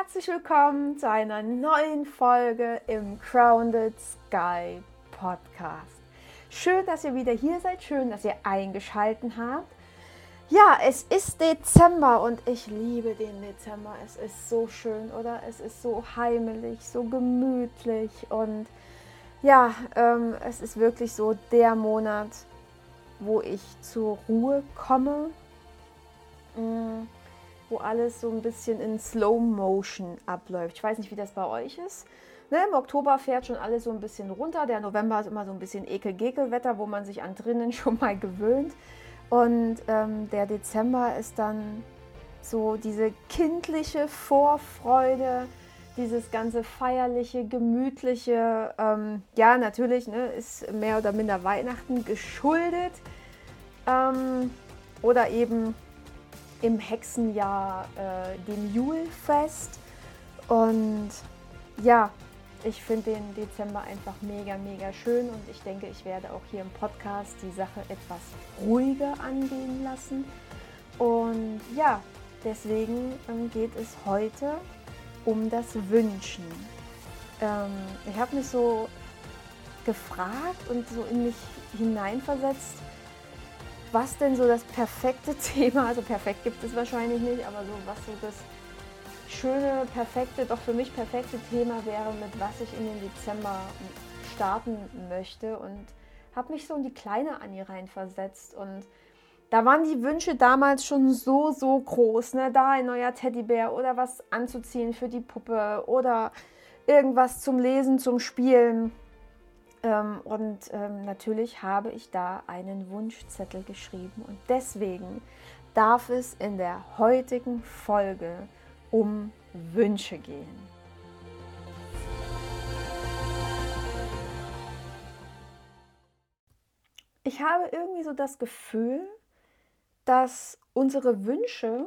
herzlich willkommen zu einer neuen Folge im Grounded Sky Podcast. Schön, dass ihr wieder hier seid, schön, dass ihr eingeschaltet habt. Ja, es ist Dezember und ich liebe den Dezember. Es ist so schön, oder? Es ist so heimelig, so gemütlich und ja, ähm, es ist wirklich so der Monat, wo ich zur Ruhe komme. Mm wo alles so ein bisschen in Slow Motion abläuft. Ich weiß nicht, wie das bei euch ist. Ne, Im Oktober fährt schon alles so ein bisschen runter. Der November ist immer so ein bisschen Ekel-Gekel-Wetter, wo man sich an drinnen schon mal gewöhnt. Und ähm, der Dezember ist dann so diese kindliche Vorfreude, dieses ganze feierliche, gemütliche. Ähm, ja, natürlich ne, ist mehr oder minder Weihnachten geschuldet. Ähm, oder eben im Hexenjahr äh, dem Julfest. Und ja, ich finde den Dezember einfach mega, mega schön und ich denke, ich werde auch hier im Podcast die Sache etwas ruhiger angehen lassen. Und ja, deswegen ähm, geht es heute um das Wünschen. Ähm, ich habe mich so gefragt und so in mich hineinversetzt, was denn so das perfekte Thema, also perfekt gibt es wahrscheinlich nicht, aber so was so das schöne, perfekte, doch für mich perfekte Thema wäre, mit was ich in den Dezember starten möchte und habe mich so in die kleine Annie reinversetzt und da waren die Wünsche damals schon so, so groß. Ne? Da ein neuer Teddybär oder was anzuziehen für die Puppe oder irgendwas zum Lesen, zum Spielen. Ähm, und ähm, natürlich habe ich da einen Wunschzettel geschrieben. Und deswegen darf es in der heutigen Folge um Wünsche gehen. Ich habe irgendwie so das Gefühl, dass unsere Wünsche,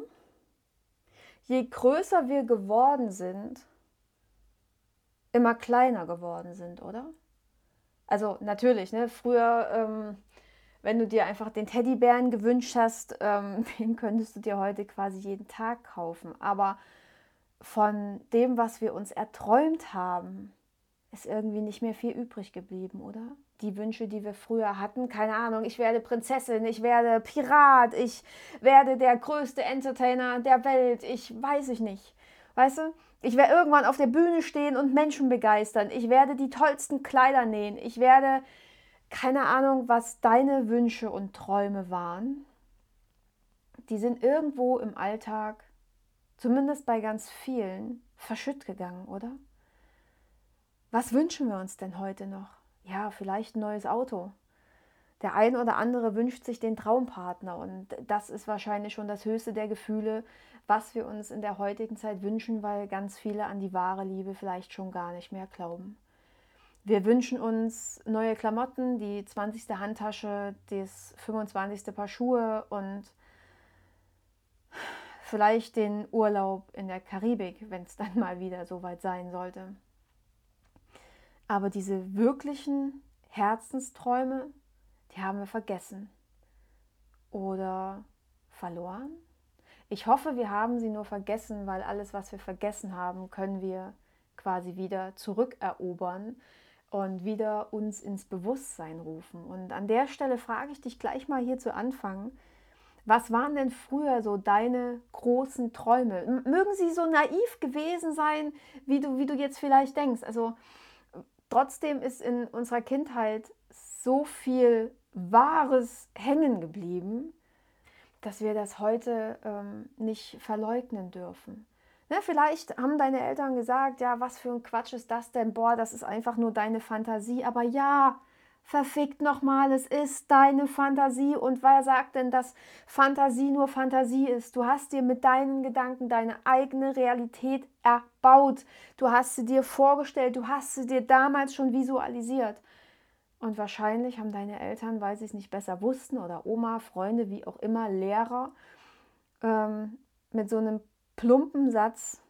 je größer wir geworden sind, immer kleiner geworden sind, oder? Also natürlich, ne? früher, ähm, wenn du dir einfach den Teddybären gewünscht hast, ähm, den könntest du dir heute quasi jeden Tag kaufen. Aber von dem, was wir uns erträumt haben, ist irgendwie nicht mehr viel übrig geblieben, oder? Die Wünsche, die wir früher hatten, keine Ahnung, ich werde Prinzessin, ich werde Pirat, ich werde der größte Entertainer der Welt, ich weiß ich nicht. Weißt du, ich werde irgendwann auf der Bühne stehen und Menschen begeistern. Ich werde die tollsten Kleider nähen. Ich werde, keine Ahnung, was deine Wünsche und Träume waren. Die sind irgendwo im Alltag, zumindest bei ganz vielen, verschütt gegangen, oder? Was wünschen wir uns denn heute noch? Ja, vielleicht ein neues Auto. Der ein oder andere wünscht sich den Traumpartner und das ist wahrscheinlich schon das höchste der Gefühle, was wir uns in der heutigen Zeit wünschen, weil ganz viele an die wahre Liebe vielleicht schon gar nicht mehr glauben. Wir wünschen uns neue Klamotten, die 20. Handtasche, das 25. Paar Schuhe und vielleicht den Urlaub in der Karibik, wenn es dann mal wieder so weit sein sollte. Aber diese wirklichen Herzensträume, die haben wir vergessen oder verloren ich hoffe, wir haben sie nur vergessen, weil alles, was wir vergessen haben, können wir quasi wieder zurückerobern und wieder uns ins Bewusstsein rufen. Und an der Stelle frage ich dich gleich mal hier zu Anfang, was waren denn früher so deine großen Träume? Mögen sie so naiv gewesen sein, wie du, wie du jetzt vielleicht denkst? Also trotzdem ist in unserer Kindheit so viel Wahres hängen geblieben, dass wir das heute ähm, nicht verleugnen dürfen. Ne, vielleicht haben deine Eltern gesagt, ja, was für ein Quatsch ist das denn? Boah, das ist einfach nur deine Fantasie. Aber ja, verfickt nochmal, es ist deine Fantasie. Und wer sagt denn, dass Fantasie nur Fantasie ist? Du hast dir mit deinen Gedanken deine eigene Realität erbaut. Du hast sie dir vorgestellt, du hast sie dir damals schon visualisiert. Und wahrscheinlich haben deine Eltern, weil sie es nicht besser wussten, oder Oma, Freunde, wie auch immer, Lehrer, ähm, mit so einem plumpen Satz,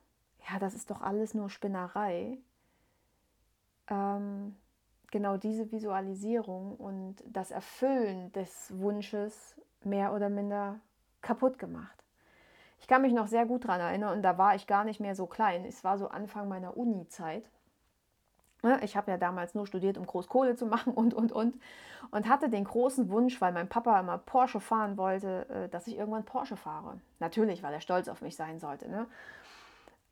ja, das ist doch alles nur Spinnerei, ähm, genau diese Visualisierung und das Erfüllen des Wunsches mehr oder minder kaputt gemacht. Ich kann mich noch sehr gut daran erinnern und da war ich gar nicht mehr so klein. Es war so Anfang meiner Uni-Zeit. Ne, ich habe ja damals nur studiert, um Großkohle zu machen und, und, und. Und hatte den großen Wunsch, weil mein Papa immer Porsche fahren wollte, äh, dass ich irgendwann Porsche fahre. Natürlich, weil er stolz auf mich sein sollte. Ne?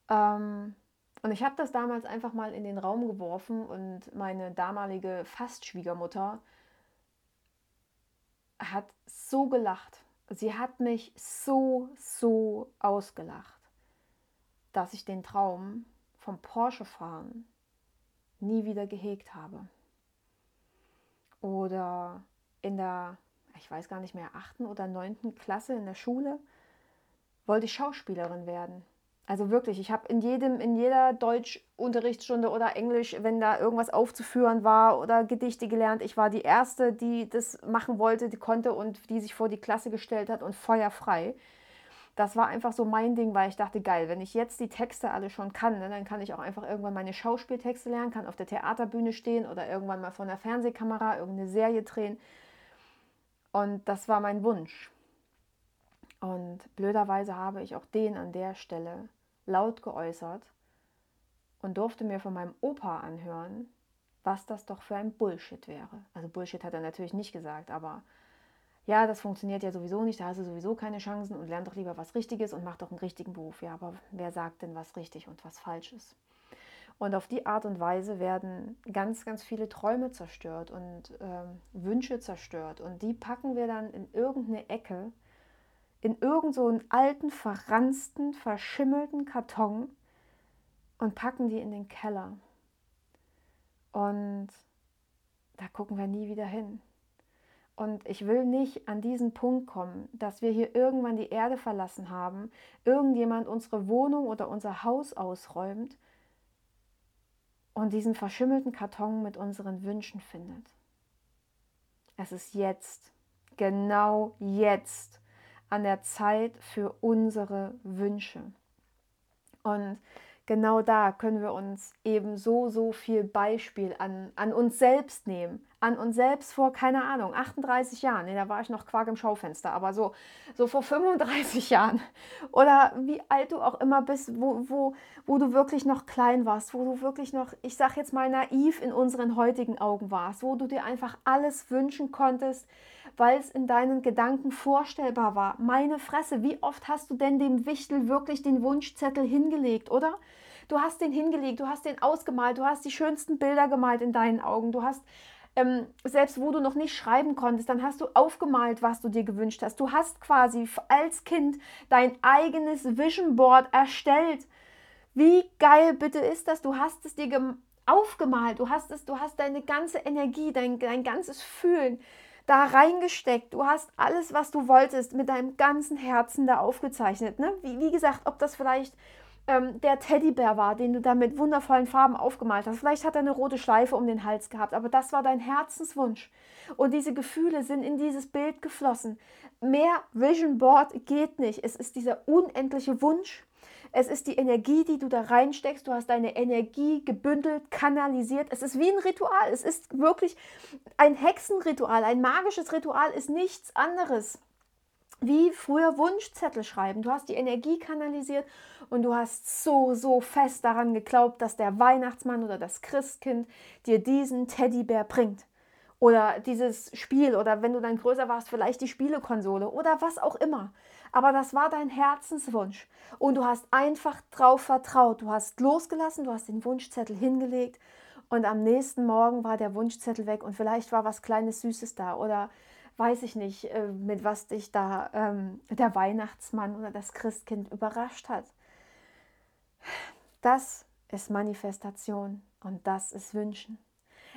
Ähm, und ich habe das damals einfach mal in den Raum geworfen und meine damalige Fastschwiegermutter hat so gelacht. Sie hat mich so, so ausgelacht, dass ich den Traum vom Porsche fahren nie wieder gehegt habe. Oder in der, ich weiß gar nicht mehr, achten oder neunten Klasse in der Schule wollte ich Schauspielerin werden. Also wirklich, ich habe in jedem, in jeder Deutschunterrichtsstunde oder Englisch, wenn da irgendwas aufzuführen war oder Gedichte gelernt, ich war die Erste, die das machen wollte, die konnte und die sich vor die Klasse gestellt hat und feuerfrei das war einfach so mein Ding, weil ich dachte, geil, wenn ich jetzt die Texte alle schon kann, ne, dann kann ich auch einfach irgendwann meine Schauspieltexte lernen, kann auf der Theaterbühne stehen oder irgendwann mal vor einer Fernsehkamera irgendeine Serie drehen. Und das war mein Wunsch. Und blöderweise habe ich auch den an der Stelle laut geäußert und durfte mir von meinem Opa anhören, was das doch für ein Bullshit wäre. Also Bullshit hat er natürlich nicht gesagt, aber ja, das funktioniert ja sowieso nicht, da hast du sowieso keine Chancen und lern doch lieber was Richtiges und mach doch einen richtigen Beruf. Ja, aber wer sagt denn, was richtig und was falsch ist? Und auf die Art und Weise werden ganz, ganz viele Träume zerstört und ähm, Wünsche zerstört. Und die packen wir dann in irgendeine Ecke, in irgendeinen so alten, verransten, verschimmelten Karton und packen die in den Keller. Und da gucken wir nie wieder hin. Und ich will nicht an diesen Punkt kommen, dass wir hier irgendwann die Erde verlassen haben, irgendjemand unsere Wohnung oder unser Haus ausräumt und diesen verschimmelten Karton mit unseren Wünschen findet. Es ist jetzt, genau jetzt, an der Zeit für unsere Wünsche. Und genau da können wir uns eben so, so viel Beispiel an, an uns selbst nehmen. An uns selbst vor, keine Ahnung, 38 Jahren. Nee, da war ich noch Quark im Schaufenster, aber so, so vor 35 Jahren. Oder wie alt du auch immer bist, wo, wo, wo du wirklich noch klein warst, wo du wirklich noch, ich sag jetzt mal, naiv in unseren heutigen Augen warst, wo du dir einfach alles wünschen konntest, weil es in deinen Gedanken vorstellbar war. Meine Fresse, wie oft hast du denn dem Wichtel wirklich den Wunschzettel hingelegt, oder? Du hast den hingelegt, du hast den ausgemalt, du hast die schönsten Bilder gemalt in deinen Augen, du hast ähm, selbst wo du noch nicht schreiben konntest, dann hast du aufgemalt, was du dir gewünscht hast. Du hast quasi als Kind dein eigenes Vision Board erstellt. Wie geil bitte ist das? Du hast es dir aufgemalt, du hast es, du hast deine ganze Energie, dein, dein ganzes Fühlen da reingesteckt. Du hast alles, was du wolltest, mit deinem ganzen Herzen da aufgezeichnet. Ne? Wie, wie gesagt, ob das vielleicht ähm, der Teddybär war, den du da mit wundervollen Farben aufgemalt hast. Vielleicht hat er eine rote Schleife um den Hals gehabt, aber das war dein Herzenswunsch. Und diese Gefühle sind in dieses Bild geflossen. Mehr Vision Board geht nicht. Es ist dieser unendliche Wunsch. Es ist die Energie, die du da reinsteckst. Du hast deine Energie gebündelt, kanalisiert. Es ist wie ein Ritual. Es ist wirklich ein Hexenritual. Ein magisches Ritual ist nichts anderes wie früher Wunschzettel schreiben. Du hast die Energie kanalisiert und du hast so, so fest daran geglaubt, dass der Weihnachtsmann oder das Christkind dir diesen Teddybär bringt. Oder dieses Spiel oder wenn du dann größer warst, vielleicht die Spielekonsole oder was auch immer. Aber das war dein Herzenswunsch und du hast einfach drauf vertraut. Du hast losgelassen, du hast den Wunschzettel hingelegt und am nächsten Morgen war der Wunschzettel weg und vielleicht war was Kleines Süßes da oder weiß ich nicht, äh, mit was dich da ähm, der Weihnachtsmann oder das Christkind überrascht hat. Das ist Manifestation und das ist Wünschen.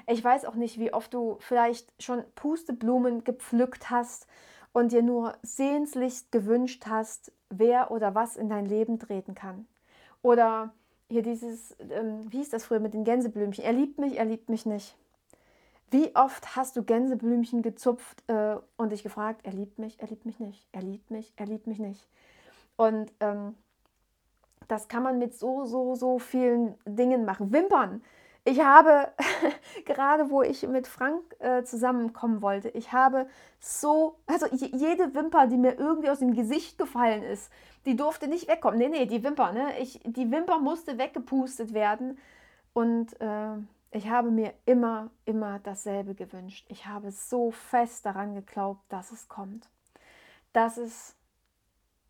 Ich weiß auch nicht, wie oft du vielleicht schon Pusteblumen gepflückt hast und dir nur sehnslichst gewünscht hast, wer oder was in dein Leben treten kann. Oder hier dieses, ähm, wie hieß das früher mit den Gänseblümchen? Er liebt mich, er liebt mich nicht. Wie oft hast du Gänseblümchen gezupft äh, und dich gefragt, er liebt mich, er liebt mich nicht, er liebt mich, er liebt mich nicht. Und ähm, das kann man mit so, so, so vielen Dingen machen. Wimpern. Ich habe, gerade wo ich mit Frank äh, zusammenkommen wollte, ich habe so, also jede Wimper, die mir irgendwie aus dem Gesicht gefallen ist, die durfte nicht wegkommen. Nee, nee, die Wimper, ne? Ich, die Wimper musste weggepustet werden. Und äh, ich habe mir immer, immer dasselbe gewünscht. Ich habe so fest daran geglaubt, dass es kommt. Das ist,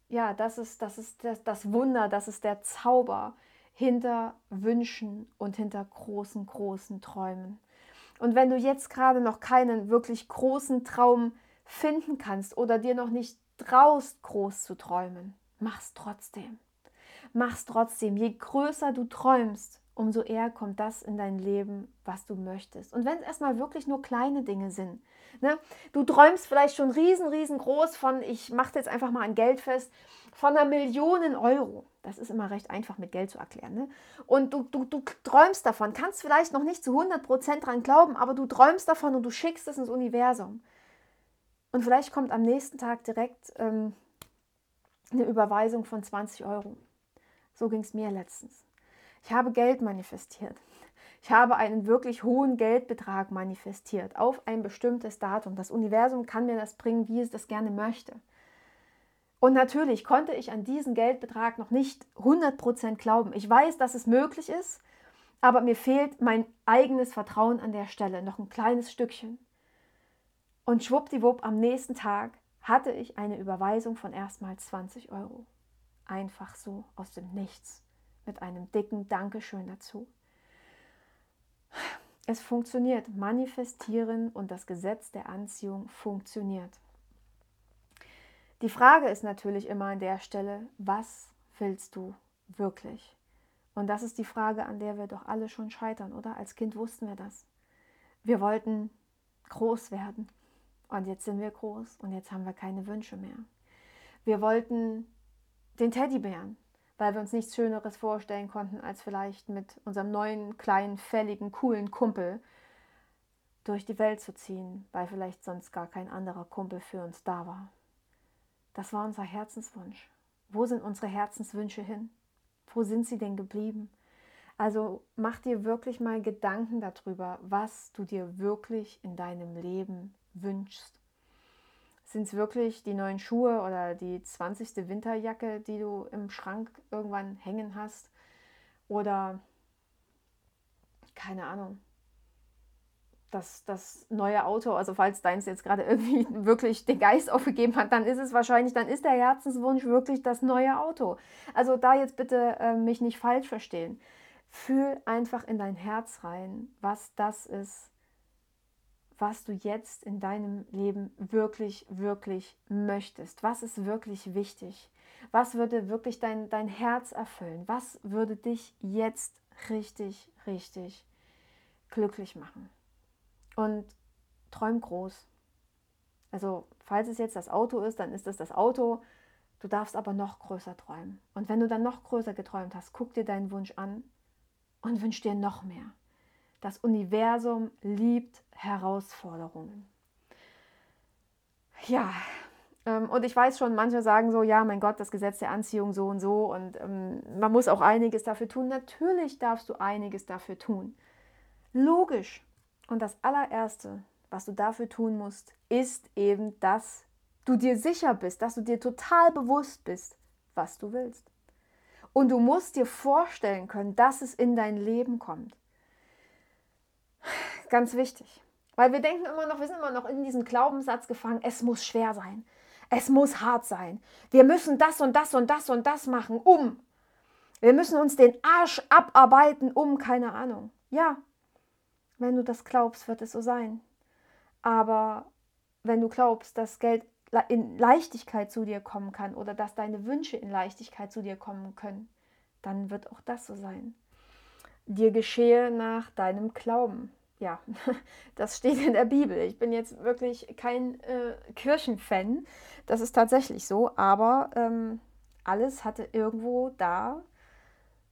ja, das ist, das ist das, das Wunder, das ist der Zauber hinter Wünschen und hinter großen, großen Träumen. Und wenn du jetzt gerade noch keinen wirklich großen Traum finden kannst oder dir noch nicht traust, groß zu träumen, mach's trotzdem. Mach's trotzdem. Je größer du träumst, umso eher kommt das in dein Leben, was du möchtest. Und wenn es erstmal wirklich nur kleine Dinge sind. Ne? Du träumst vielleicht schon riesen, riesengroß von, ich mache jetzt einfach mal ein Geld fest, von einer Million Euro. Das ist immer recht einfach mit Geld zu erklären. Ne? Und du, du, du träumst davon, kannst vielleicht noch nicht zu 100% dran glauben, aber du träumst davon und du schickst es ins Universum. Und vielleicht kommt am nächsten Tag direkt ähm, eine Überweisung von 20 Euro. So ging es mir letztens. Ich habe Geld manifestiert. Ich habe einen wirklich hohen Geldbetrag manifestiert auf ein bestimmtes Datum. Das Universum kann mir das bringen, wie es das gerne möchte. Und natürlich konnte ich an diesen Geldbetrag noch nicht 100% glauben. Ich weiß, dass es möglich ist, aber mir fehlt mein eigenes Vertrauen an der Stelle, noch ein kleines Stückchen. Und schwuppdiwupp am nächsten Tag hatte ich eine Überweisung von erstmal 20 Euro. Einfach so aus dem Nichts mit einem dicken Dankeschön dazu. Es funktioniert. Manifestieren und das Gesetz der Anziehung funktioniert. Die Frage ist natürlich immer an der Stelle, was willst du wirklich? Und das ist die Frage, an der wir doch alle schon scheitern, oder? Als Kind wussten wir das. Wir wollten groß werden. Und jetzt sind wir groß und jetzt haben wir keine Wünsche mehr. Wir wollten den Teddybären weil wir uns nichts Schöneres vorstellen konnten, als vielleicht mit unserem neuen, kleinen, fälligen, coolen Kumpel durch die Welt zu ziehen, weil vielleicht sonst gar kein anderer Kumpel für uns da war. Das war unser Herzenswunsch. Wo sind unsere Herzenswünsche hin? Wo sind sie denn geblieben? Also mach dir wirklich mal Gedanken darüber, was du dir wirklich in deinem Leben wünschst. Sind es wirklich die neuen Schuhe oder die 20. Winterjacke, die du im Schrank irgendwann hängen hast? Oder keine Ahnung, das, das neue Auto, also falls deins jetzt gerade irgendwie wirklich den Geist aufgegeben hat, dann ist es wahrscheinlich, dann ist der Herzenswunsch wirklich das neue Auto. Also da jetzt bitte äh, mich nicht falsch verstehen. Fühl einfach in dein Herz rein, was das ist, was du jetzt in deinem Leben wirklich, wirklich möchtest. Was ist wirklich wichtig? Was würde wirklich dein, dein Herz erfüllen? Was würde dich jetzt richtig, richtig glücklich machen? Und träum groß. Also, falls es jetzt das Auto ist, dann ist es das Auto. Du darfst aber noch größer träumen. Und wenn du dann noch größer geträumt hast, guck dir deinen Wunsch an und wünsch dir noch mehr. Das Universum liebt Herausforderungen. Ja, ähm, und ich weiß schon, manche sagen so, ja, mein Gott, das Gesetz der Anziehung so und so und ähm, man muss auch einiges dafür tun. Natürlich darfst du einiges dafür tun. Logisch. Und das allererste, was du dafür tun musst, ist eben, dass du dir sicher bist, dass du dir total bewusst bist, was du willst. Und du musst dir vorstellen können, dass es in dein Leben kommt. Ganz wichtig. Weil wir denken immer noch, wir sind immer noch in diesem Glaubenssatz gefangen, es muss schwer sein. Es muss hart sein. Wir müssen das und das und das und das machen, um. Wir müssen uns den Arsch abarbeiten, um, keine Ahnung. Ja, wenn du das glaubst, wird es so sein. Aber wenn du glaubst, dass Geld in Leichtigkeit zu dir kommen kann oder dass deine Wünsche in Leichtigkeit zu dir kommen können, dann wird auch das so sein. Dir geschehe nach deinem Glauben ja, das steht in der Bibel. Ich bin jetzt wirklich kein äh, Kirchenfan. Das ist tatsächlich so. Aber ähm, alles hatte irgendwo da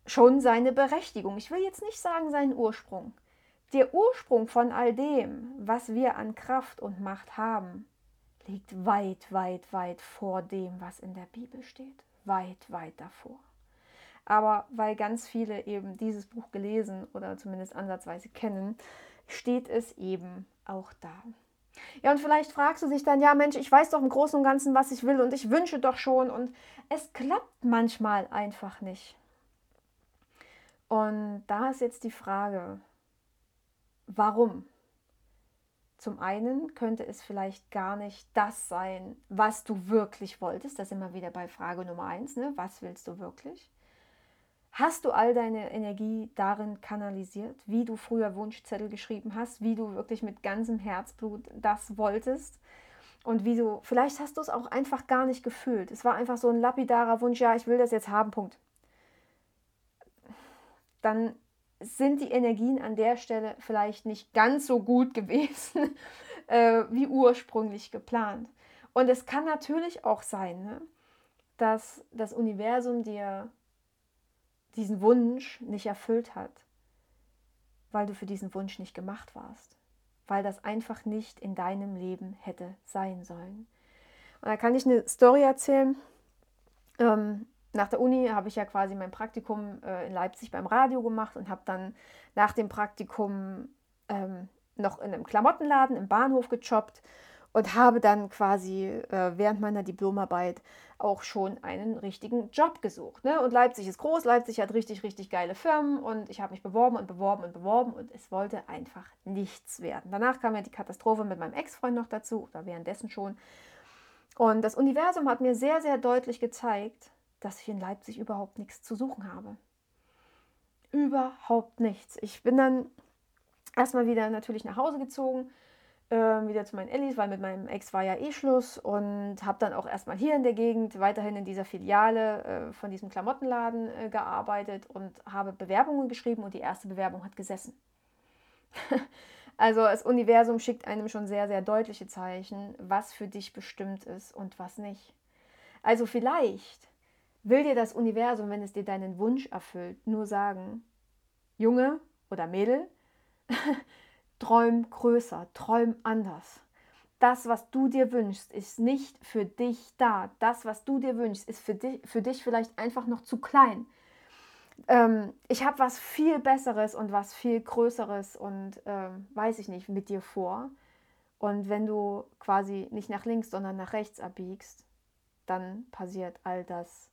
schon seine Berechtigung. Ich will jetzt nicht sagen seinen Ursprung. Der Ursprung von all dem, was wir an Kraft und Macht haben, liegt weit, weit, weit vor dem, was in der Bibel steht. Weit, weit davor. Aber weil ganz viele eben dieses Buch gelesen oder zumindest ansatzweise kennen, steht es eben auch da. Ja, und vielleicht fragst du dich dann, ja Mensch, ich weiß doch im Großen und Ganzen, was ich will und ich wünsche doch schon und es klappt manchmal einfach nicht. Und da ist jetzt die Frage, warum? Zum einen könnte es vielleicht gar nicht das sein, was du wirklich wolltest. Das wir wieder bei Frage Nummer eins. Ne? Was willst du wirklich? Hast du all deine Energie darin kanalisiert, wie du früher Wunschzettel geschrieben hast, wie du wirklich mit ganzem Herzblut das wolltest? Und wie du, vielleicht hast du es auch einfach gar nicht gefühlt. Es war einfach so ein lapidarer Wunsch, ja, ich will das jetzt haben, Punkt. Dann sind die Energien an der Stelle vielleicht nicht ganz so gut gewesen, äh, wie ursprünglich geplant. Und es kann natürlich auch sein, ne, dass das Universum dir diesen Wunsch nicht erfüllt hat, weil du für diesen Wunsch nicht gemacht warst, weil das einfach nicht in deinem Leben hätte sein sollen. Und da kann ich eine Story erzählen. Ähm, nach der Uni habe ich ja quasi mein Praktikum äh, in Leipzig beim Radio gemacht und habe dann nach dem Praktikum ähm, noch in einem Klamottenladen im Bahnhof gejobbt und habe dann quasi äh, während meiner Diplomarbeit auch schon einen richtigen Job gesucht. Ne? Und Leipzig ist groß, Leipzig hat richtig, richtig geile Firmen und ich habe mich beworben und beworben und beworben und es wollte einfach nichts werden. Danach kam ja die Katastrophe mit meinem Ex-Freund noch dazu oder währenddessen schon. Und das Universum hat mir sehr, sehr deutlich gezeigt, dass ich in Leipzig überhaupt nichts zu suchen habe. Überhaupt nichts. Ich bin dann erstmal wieder natürlich nach Hause gezogen äh, wieder zu meinen Ellis, weil mit meinem Ex war ja eh Schluss und habe dann auch erstmal hier in der Gegend weiterhin in dieser Filiale äh, von diesem Klamottenladen äh, gearbeitet und habe Bewerbungen geschrieben und die erste Bewerbung hat gesessen. also das Universum schickt einem schon sehr, sehr deutliche Zeichen, was für dich bestimmt ist und was nicht. Also vielleicht will dir das Universum, wenn es dir deinen Wunsch erfüllt, nur sagen, Junge oder Mädel, Träum größer, träum anders. Das, was du dir wünschst, ist nicht für dich da. Das, was du dir wünschst, ist für dich, für dich vielleicht einfach noch zu klein. Ähm, ich habe was viel Besseres und was viel Größeres und ähm, weiß ich nicht mit dir vor. Und wenn du quasi nicht nach links, sondern nach rechts abbiegst, dann passiert all das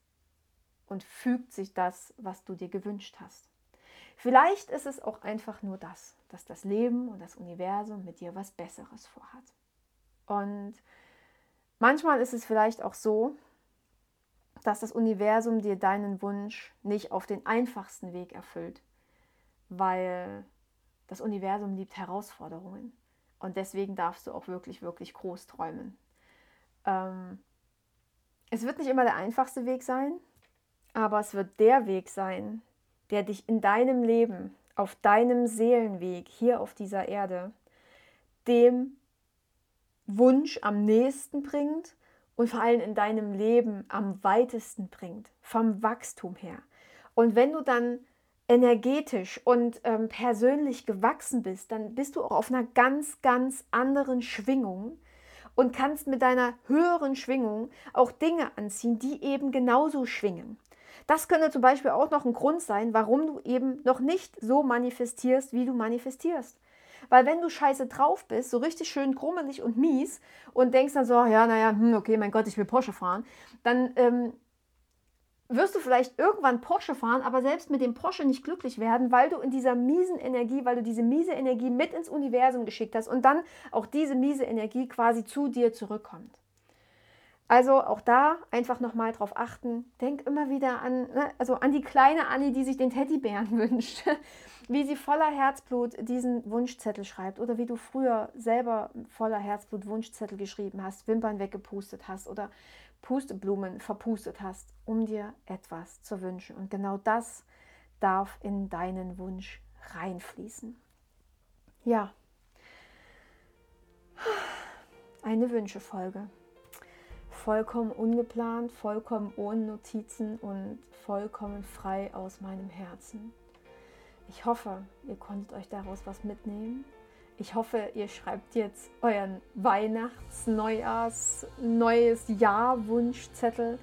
und fügt sich das, was du dir gewünscht hast. Vielleicht ist es auch einfach nur das, dass das Leben und das Universum mit dir was Besseres vorhat. Und manchmal ist es vielleicht auch so, dass das Universum dir deinen Wunsch nicht auf den einfachsten Weg erfüllt, weil das Universum liebt Herausforderungen. Und deswegen darfst du auch wirklich, wirklich groß träumen. Ähm, es wird nicht immer der einfachste Weg sein, aber es wird der Weg sein, der dich in deinem Leben, auf deinem Seelenweg hier auf dieser Erde, dem Wunsch am nächsten bringt und vor allem in deinem Leben am weitesten bringt, vom Wachstum her. Und wenn du dann energetisch und ähm, persönlich gewachsen bist, dann bist du auch auf einer ganz, ganz anderen Schwingung und kannst mit deiner höheren Schwingung auch Dinge anziehen, die eben genauso schwingen. Das könnte zum Beispiel auch noch ein Grund sein, warum du eben noch nicht so manifestierst, wie du manifestierst. Weil wenn du scheiße drauf bist, so richtig schön krummelig und mies und denkst dann so, ja, naja, hm, okay, mein Gott, ich will Porsche fahren, dann ähm, wirst du vielleicht irgendwann Porsche fahren, aber selbst mit dem Porsche nicht glücklich werden, weil du in dieser miesen Energie, weil du diese miese Energie mit ins Universum geschickt hast und dann auch diese miese Energie quasi zu dir zurückkommt. Also auch da einfach nochmal drauf achten. Denk immer wieder an, ne, also an die kleine Annie, die sich den Teddybären wünscht. Wie sie voller Herzblut diesen Wunschzettel schreibt oder wie du früher selber voller Herzblut Wunschzettel geschrieben hast, Wimpern weggepustet hast oder Pusteblumen verpustet hast, um dir etwas zu wünschen. Und genau das darf in deinen Wunsch reinfließen. Ja. Eine Wünschefolge vollkommen ungeplant, vollkommen ohne Notizen und vollkommen frei aus meinem Herzen. Ich hoffe, ihr konntet euch daraus was mitnehmen. Ich hoffe, ihr schreibt jetzt euren Weihnachts-, Neujahrs-, neues Jahr-Wunschzettel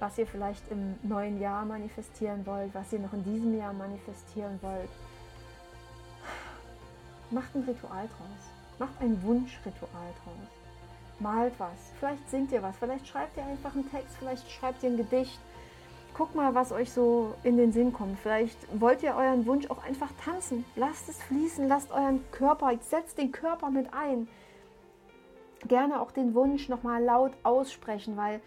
was ihr vielleicht im neuen Jahr manifestieren wollt, was ihr noch in diesem Jahr manifestieren wollt. Macht ein Ritual draus. Macht ein Wunschritual draus. Malt was. Vielleicht singt ihr was. Vielleicht schreibt ihr einfach einen Text. Vielleicht schreibt ihr ein Gedicht. Guckt mal, was euch so in den Sinn kommt. Vielleicht wollt ihr euren Wunsch auch einfach tanzen. Lasst es fließen. Lasst euren Körper, setzt den Körper mit ein. Gerne auch den Wunsch nochmal laut aussprechen, weil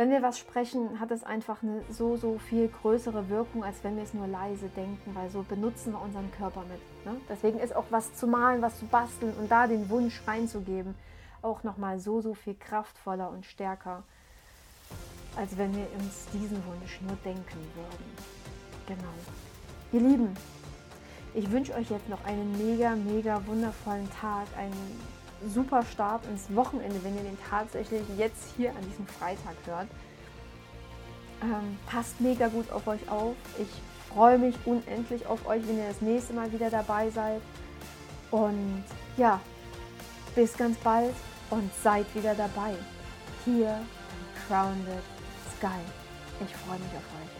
wenn wir was sprechen, hat es einfach eine so, so viel größere Wirkung, als wenn wir es nur leise denken, weil so benutzen wir unseren Körper mit. Ne? Deswegen ist auch was zu malen, was zu basteln und da den Wunsch reinzugeben, auch nochmal so, so viel kraftvoller und stärker, als wenn wir uns diesen Wunsch nur denken würden. Genau. Ihr Lieben, ich wünsche euch jetzt noch einen mega, mega wundervollen Tag, einen super Start ins Wochenende, wenn ihr den tatsächlich jetzt hier an diesem Freitag hört. Ähm, passt mega gut auf euch auf. Ich freue mich unendlich auf euch, wenn ihr das nächste Mal wieder dabei seid. Und ja, bis ganz bald und seid wieder dabei. Hier Crowned Sky. Ich freue mich auf euch.